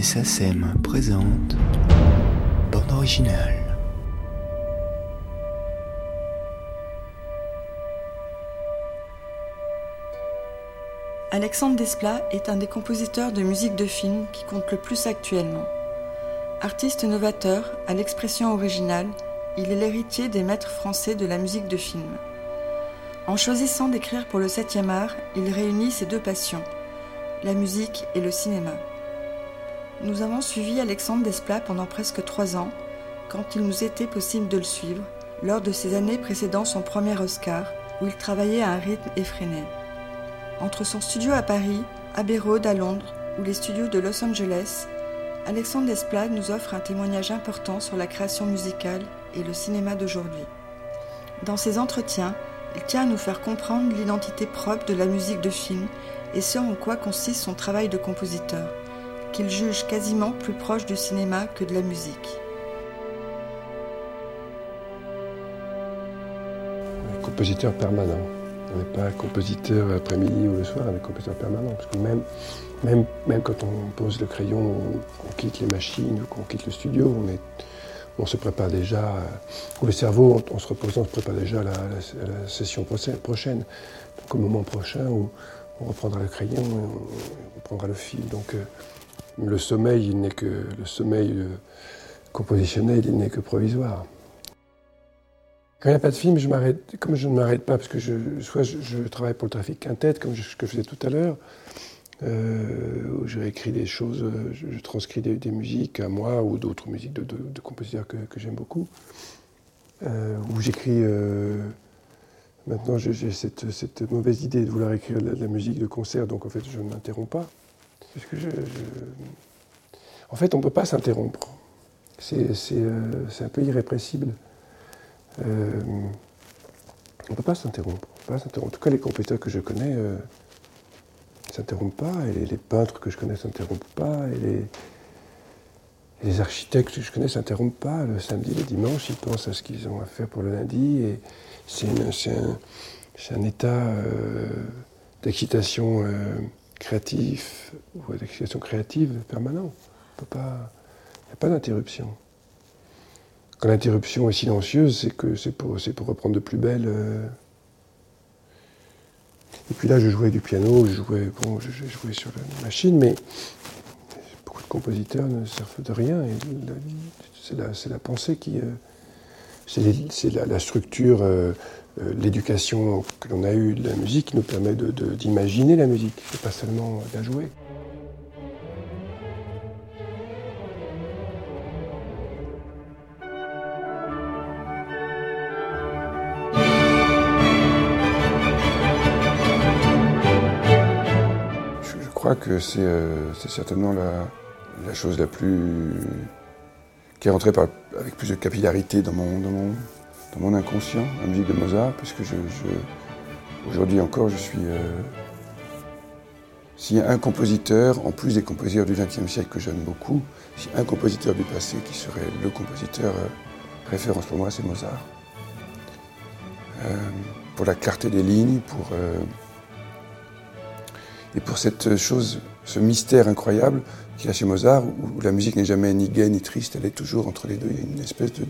Musée SACEM présente Bande originale. Alexandre Desplat est un des compositeurs de musique de film qui compte le plus actuellement. Artiste novateur, à l'expression originale, il est l'héritier des maîtres français de la musique de film. En choisissant d'écrire pour le 7e art, il réunit ses deux passions, la musique et le cinéma. Nous avons suivi Alexandre Desplat pendant presque trois ans, quand il nous était possible de le suivre, lors de ces années précédant son premier Oscar, où il travaillait à un rythme effréné. Entre son studio à Paris, Abbey Road à Londres ou les studios de Los Angeles, Alexandre Desplat nous offre un témoignage important sur la création musicale et le cinéma d'aujourd'hui. Dans ses entretiens, il tient à nous faire comprendre l'identité propre de la musique de film et ce en quoi consiste son travail de compositeur, qu'il juge quasiment plus proche du cinéma que de la musique. Compositeur permanent. On n'est pas compositeur après-midi ou le soir, on est compositeur permanent. Parce que même, même, même quand on pose le crayon, on, quitte les machines ou qu'on quitte le studio, on, est, on se prépare déjà, ou le cerveau, en, se reposant, se prépare déjà à la, session prochaine. Donc au moment prochain où on reprendra le crayon, on, prendra le fil. Donc euh, le sommeil, il n'est que le sommeil compositionnel, il n'est que provisoire. Quand il n'y a pas de film, je m'arrête, comme je ne m'arrête pas, parce que soit je, travaille pour le trafic quintet, comme je, que je faisais tout à l'heure, euh, où je réécris des choses, je, transcris des, musiques à moi ou d'autres musiques de, compositeurs que, j'aime beaucoup, euh, où j'écris. Euh, maintenant, j'ai cette, mauvaise idée de vouloir écrire de la, musique de concert, donc en fait, je ne m'interromps pas. Parce que En fait, on ne peut pas s'interrompre. C'est un peu irrépressible. Euh, on ne peut pas s'interrompre. En tout cas, les compositeurs que je connais ne euh, s'interrompent pas, et les, peintres que je connais ne s'interrompent pas, et les, architectes que je connais ne s'interrompent pas. Le samedi, le dimanche, ils pensent à ce qu'ils ont à faire pour le lundi, et c'est un, état euh, d'excitation créative ou d'excitation créative permanent. Il n'y a pas d'interruption. Quand l'interruption est silencieuse, c'est que c'est pour, reprendre de plus belle. Euh. Et puis là, je jouais du piano, je jouais, bon, je, jouais sur la machine, mais beaucoup de compositeurs ne servent de rien. C'est la, la, pensée qui. Euh, c'est la, structure, euh, l'éducation que l'on a eue de la musique qui nous permet d'imaginer de, la musique, et pas seulement la jouer. crois que euh, c'est certainement la, chose la plus. Qui est rentrée avec plus de capillarité dans mon, dans mon, inconscient, la musique de Mozart, puisque je, aujourd'hui encore, je suis. Euh, s'il y a un compositeur, en plus des compositeurs du XXe siècle que j'aime beaucoup, s'il y a un compositeur du passé qui serait le compositeur euh, référence pour moi, c'est Mozart. pour la clarté des lignes, pour et pour cette chose, ce mystère incroyable qu'il y a chez Mozart, où, la musique n'est jamais ni gaie ni triste, elle est toujours entre les deux. Il y a une espèce de,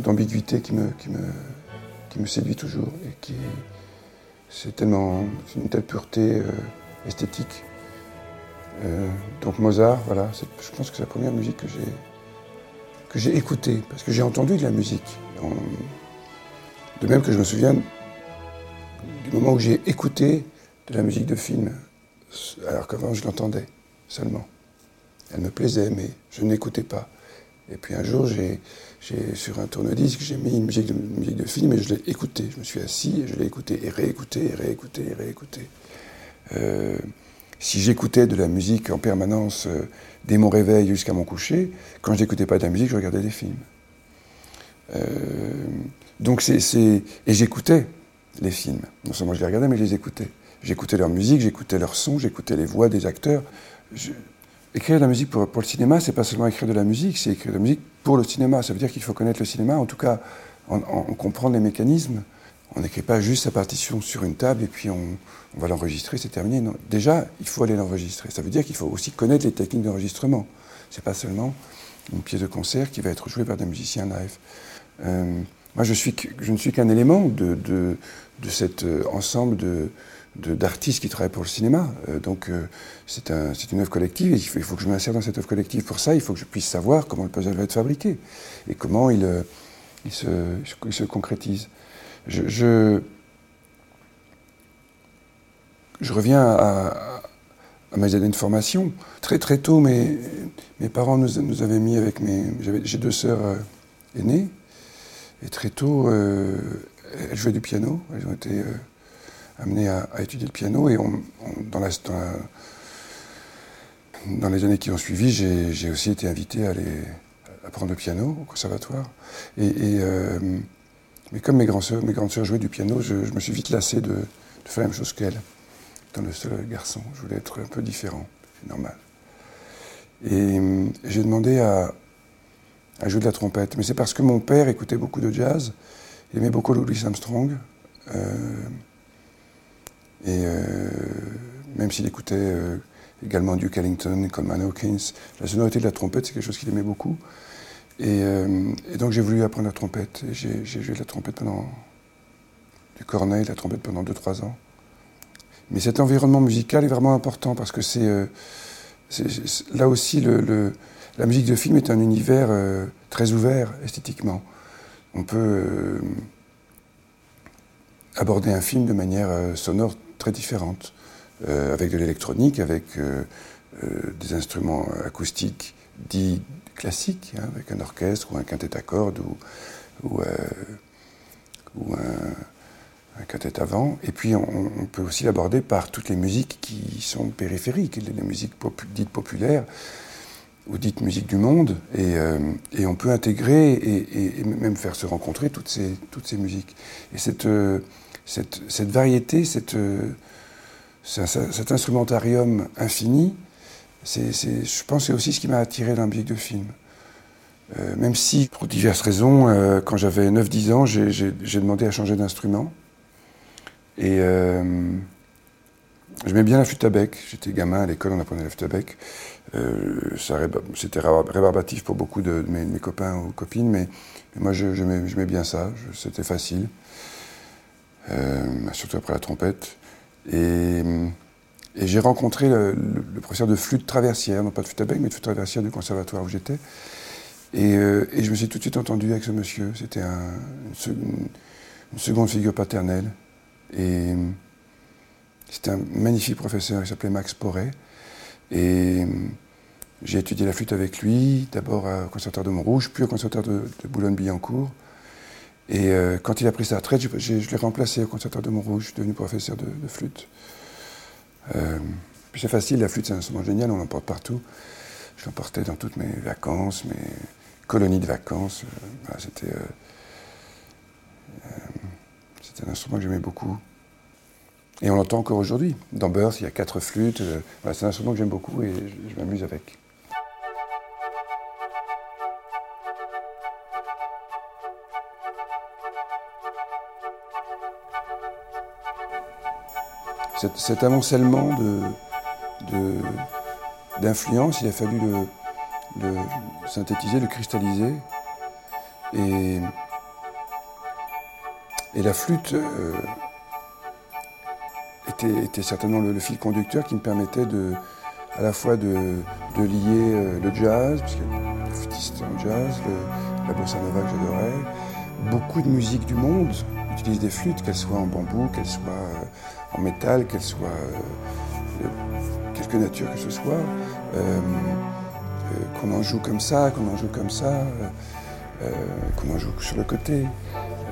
d'ambiguïté qui me, qui, me, qui me séduit toujours et qui c'est tellement une telle pureté euh, esthétique. Euh, donc Mozart, voilà, je pense que c'est la première musique que j'ai que j'ai écoutée parce que j'ai entendu de la musique. de même que je me souviens du moment où j'ai écouté de la musique de film, alors qu'avant je l'entendais seulement. Elle me plaisait, mais je n'écoutais pas. Et puis un jour, j'ai, sur un tourne-disque, j'ai mis une musique de, musique de film et je l'ai écouté. Je me suis assis et je l'ai écouté et réécouté et réécouté et réécouté. Euh, si j'écoutais de la musique en permanence euh, dès mon réveil jusqu'à mon coucher, quand je n'écoutais pas de la musique, je regardais des films. Euh, donc c'est, et j'écoutais les films. Non seulement je les regardais, mais je les écoutais. J'écoutais leur musique, j'écoutais leur son, j'écoutais les voix des acteurs. Écrire de la musique pour, le cinéma, c'est pas seulement écrire de la musique, c'est écrire de la musique pour le cinéma. Ça veut dire qu'il faut connaître le cinéma, en tout cas en, comprendre les mécanismes, On n'écrit pas juste sa partition sur une table et puis on, va l'enregistrer, c'est terminé. Déjà, il faut aller l'enregistrer. Ça veut dire qu'il faut aussi connaître les techniques d'enregistrement. C'est pas seulement une pièce de concert qui va être jouée par des musiciens live. Euh, moi, je, ne suis qu'un élément de, cet euh, ensemble de, d'artistes qui travaillent pour le cinéma. Euh, donc c'est un, une œuvre collective et il faut, il faut, que je m'insère dans cette œuvre collective. Pour ça, il faut que je puisse savoir comment le puzzle va être fabriqué et comment il, il, se, il se, concrétise. Je, je, reviens à, à, mes années de formation. Très très tôt, mes, mes parents nous, nous avaient mis avec mes... J'ai deux sœurs aînées. Et très tôt, euh, elles jouaient du piano. Elles ont été euh, amenées à, étudier le piano. Et on, dans, dans, les années qui ont suivi, j'ai aussi été invité à aller apprendre le piano au conservatoire. Et, euh, mais comme mes, grands soeurs, grandes sœurs jouaient du piano, je, me suis vite lassé de, faire la même chose qu'elles. Étant le seul garçon, je voulais être un peu différent, c'est normal. Et j'ai demandé à, à jouer de la trompette. Mais c'est parce que mon père écoutait beaucoup de jazz, il aimait beaucoup Louis Armstrong. Euh, et euh, même s'il écoutait euh, également Duke Ellington, Coleman Hawkins, la sonorité de la trompette, c'est quelque chose qu'il aimait beaucoup. Et, donc j'ai voulu apprendre la trompette. Et j'ai joué la trompette pendant. du cornet, de la trompette pendant 2-3 ans. Mais cet environnement musical est vraiment important parce que c'est. là aussi la musique de film est un univers euh, très ouvert esthétiquement. On peut euh, aborder un film de manière euh, sonore très différente, avec de l'électronique, avec des instruments acoustiques dits classiques, hein, avec un orchestre ou un quintet à cordes ou, un, un quintet avant. Et puis on, peut aussi l'aborder par toutes les musiques qui sont périphériques, les musiques dites populaires ou dites musique du monde, et, euh, on peut intégrer et, même faire se rencontrer toutes ces, toutes ces musiques. Et cette, euh, cette, variété, euh, cet instrumentarium infini, je pense que c'est aussi ce qui m'a attiré dans la musique de film. même si, pour diverses raisons, quand j'avais 9-10 ans, j'ai, demandé à changer d'instrument. Et J'aimais bien la flûte à bec. J'étais gamin à l'école, on apprenait la flûte à bec. Euh, C'était rébarbatif pour beaucoup de, mes, copains ou copines, mais, moi j'aimais bien ça. C'était facile. Euh, surtout après la trompette. Et, et j'ai rencontré le, professeur de flûte traversière, non pas de flûte à bec, mais de flûte traversière du conservatoire où j'étais. Et, euh, je me suis tout de suite entendu avec ce monsieur. C'était un, une, seconde figure paternelle. Et c'était un magnifique professeur, il s'appelait Max Poré. Et euh, j'ai étudié la flûte avec lui, d'abord au conservatoire de Montrouge, puis au conservatoire de, Boulogne-Billancourt. Et euh, quand il a pris sa retraite, je, l'ai remplacé au conservatoire de Montrouge, je suis devenu professeur de, flûte. Euh, c'est facile, la flûte c'est un instrument génial, on l'emporte partout. Je l'emportais dans toutes mes vacances, mes colonies de vacances. c'était, c'était un instrument que j'aimais beaucoup. Et on l'entend encore aujourd'hui. Dans Birth, il y a quatre flûtes. Euh, c'est un instrument que j'aime beaucoup et je, m'amuse avec. Cet, amoncellement d'influence, il a fallu le, synthétiser, le cristalliser. Et, la flûte, euh, était, certainement le, fil conducteur qui me permettait de, à la fois de, lier euh, le jazz, parce a le flûtiste en jazz, la bossa nova que j'adorais. Beaucoup de musique du monde utilise des flûtes, qu'elles soient en bambou, qu'elles soient euh, en métal, qu'elles soient euh, quelque nature que ce soit, qu'on en joue comme ça, qu'on en joue comme ça, qu'on en joue sur le côté,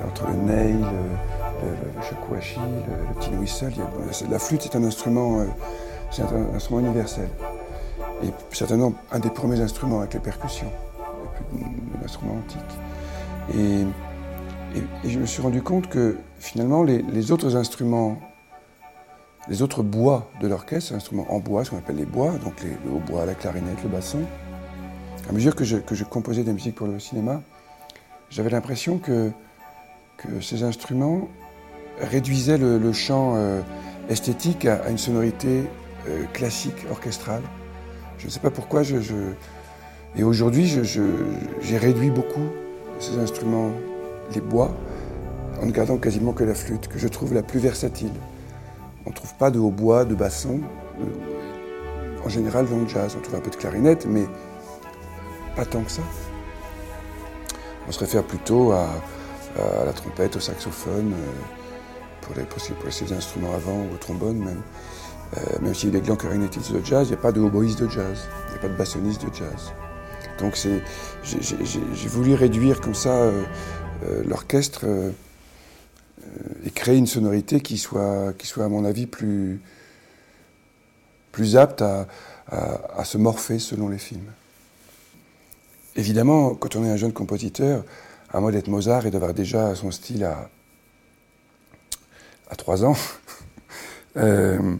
entre le nail, le, shakuhachi, le, tin whistle. la flûte est un instrument, euh, un, instrument universel. Et certainement un des premiers instruments avec les percussions, l'instrument antique. Et, et, je me suis rendu compte que finalement les, autres instruments, les autres bois de l'orchestre, instruments en bois, ce qu'on appelle les bois, donc le hautbois, la clarinette, le basson, à mesure que je, composais des musiques pour le cinéma, j'avais l'impression que, que ces instruments réduisait le, champ euh, esthétique à, une sonorité euh, classique, orchestrale. Je ne sais pas pourquoi. Et aujourd'hui, j'ai réduit beaucoup ces instruments, les bois, en ne gardant quasiment que la flûte, que je trouve la plus versatile. On ne trouve pas de hautbois, de basson. En général, dans le jazz, on trouve un peu de clarinette, mais pas tant que ça. On se réfère plutôt à, la trompette, au saxophone, euh, pour les, pour ces instruments avant, ou au trombone même. Euh, même s'il y a des grands clarinettistes de jazz, il n'y a pas de hautboïste de jazz, il n'y a pas de bassoniste de jazz. Donc j'ai voulu réduire comme ça euh, l'orchestre et créer une sonorité qui soit, qui soit à mon avis, plus, plus apte à, à se morpher selon les films. Évidemment, quand on est un jeune compositeur, à moins d'être Mozart et d'avoir déjà son style à, à 3 ans, euh,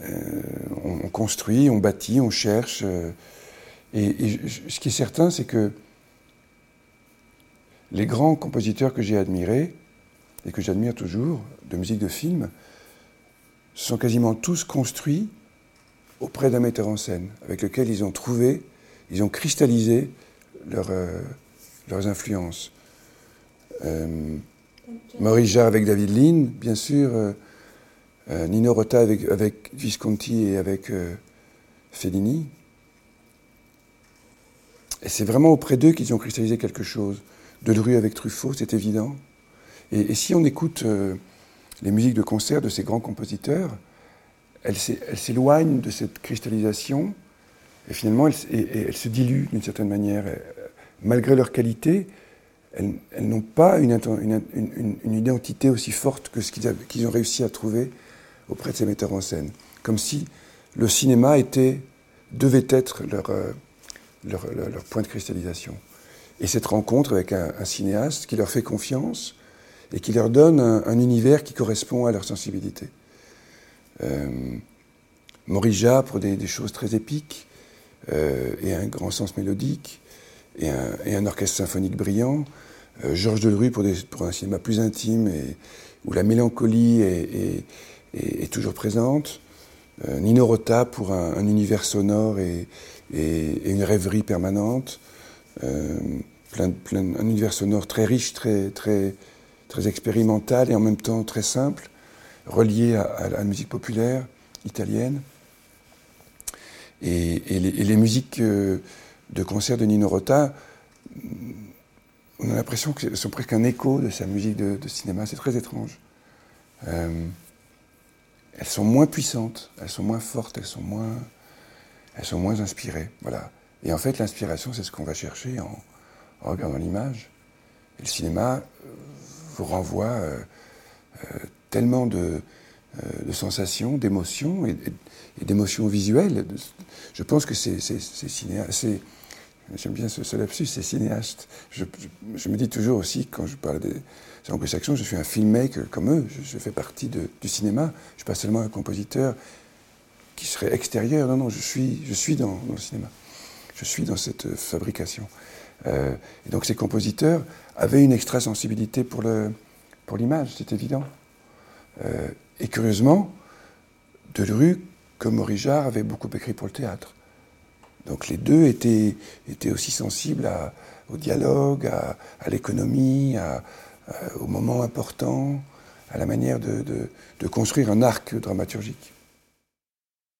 euh, on, construit, on bâtit, on cherche. Euh, et, ce qui est certain, c'est que les grands compositeurs que j'ai admirés, et que j'admire toujours, de musique de film, sont quasiment tous construits auprès d'un metteur en scène, avec lequel ils ont trouvé, ils ont cristallisé euh, leurs influences. Euh, Maurice Jarre avec David Lean, bien sûr, euh, euh, Nino Rota avec, avec, Visconti et avec Fellini. Et c'est vraiment auprès d'eux qu'ils ont cristallisé quelque chose. Delru avec Truffaut, c'est évident. Et, si on écoute les musiques de concert de ces grands compositeurs, elles s'éloignent de cette cristallisation et finalement, elles, se diluent d'une certaine manière. Malgré leur qualité, elles, n'ont pas une, identité aussi forte que ce qu'ils ont réussi à trouver auprès de ces metteurs en scène. Comme si le cinéma était, devait être leur, euh, leur, point de cristallisation. Et cette rencontre avec un, cinéaste qui leur fait confiance et qui leur donne un, univers qui correspond à leur sensibilité. Euh, Morija pour des, choses très épiques, euh, et un grand sens mélodique, et un, orchestre symphonique brillant. Euh, Georges Delerue pour, un cinéma plus intime, où la mélancolie est, toujours présente. Euh, Nino Rota pour un, univers sonore et, une rêverie permanente. Plein, un univers sonore très riche, très, très, très expérimental et en même temps très simple, relié à la musique populaire italienne. Et, les, musiques euh, de concert de Nino Rota, on a l'impression qu'elles sont presque un écho de sa musique de, cinéma. C'est très étrange. Euh, elles sont moins puissantes, elles sont moins fortes, elles sont moins, elles sont moins inspirées. Voilà. Et en fait, l'inspiration, c'est ce qu'on va chercher en, regardant l'image. Et le cinéma euh, vous renvoie tellement de, sensations, d'émotions et, d'émotions visuelles. Je pense que c'est cinéaste. J'aime bien ce, lapsus, c'est cinéaste. Je, me dis toujours aussi, quand je parle des anglo-saxons, je suis un filmmaker comme eux. Je, fais partie du cinéma. Je ne suis pas seulement un compositeur qui serait extérieur. Non, non, je suis dans, le cinéma. Je suis dans cette fabrication. Euh, et donc ces compositeurs avaient une extra-sensibilité pour l'image, pour c'est évident. Euh, et curieusement, Delru comme Morijard avait beaucoup écrit pour le théâtre. Donc les deux étaient, étaient aussi sensibles au dialogue, à, l'économie, au moment important, à la manière de construire un arc dramaturgique.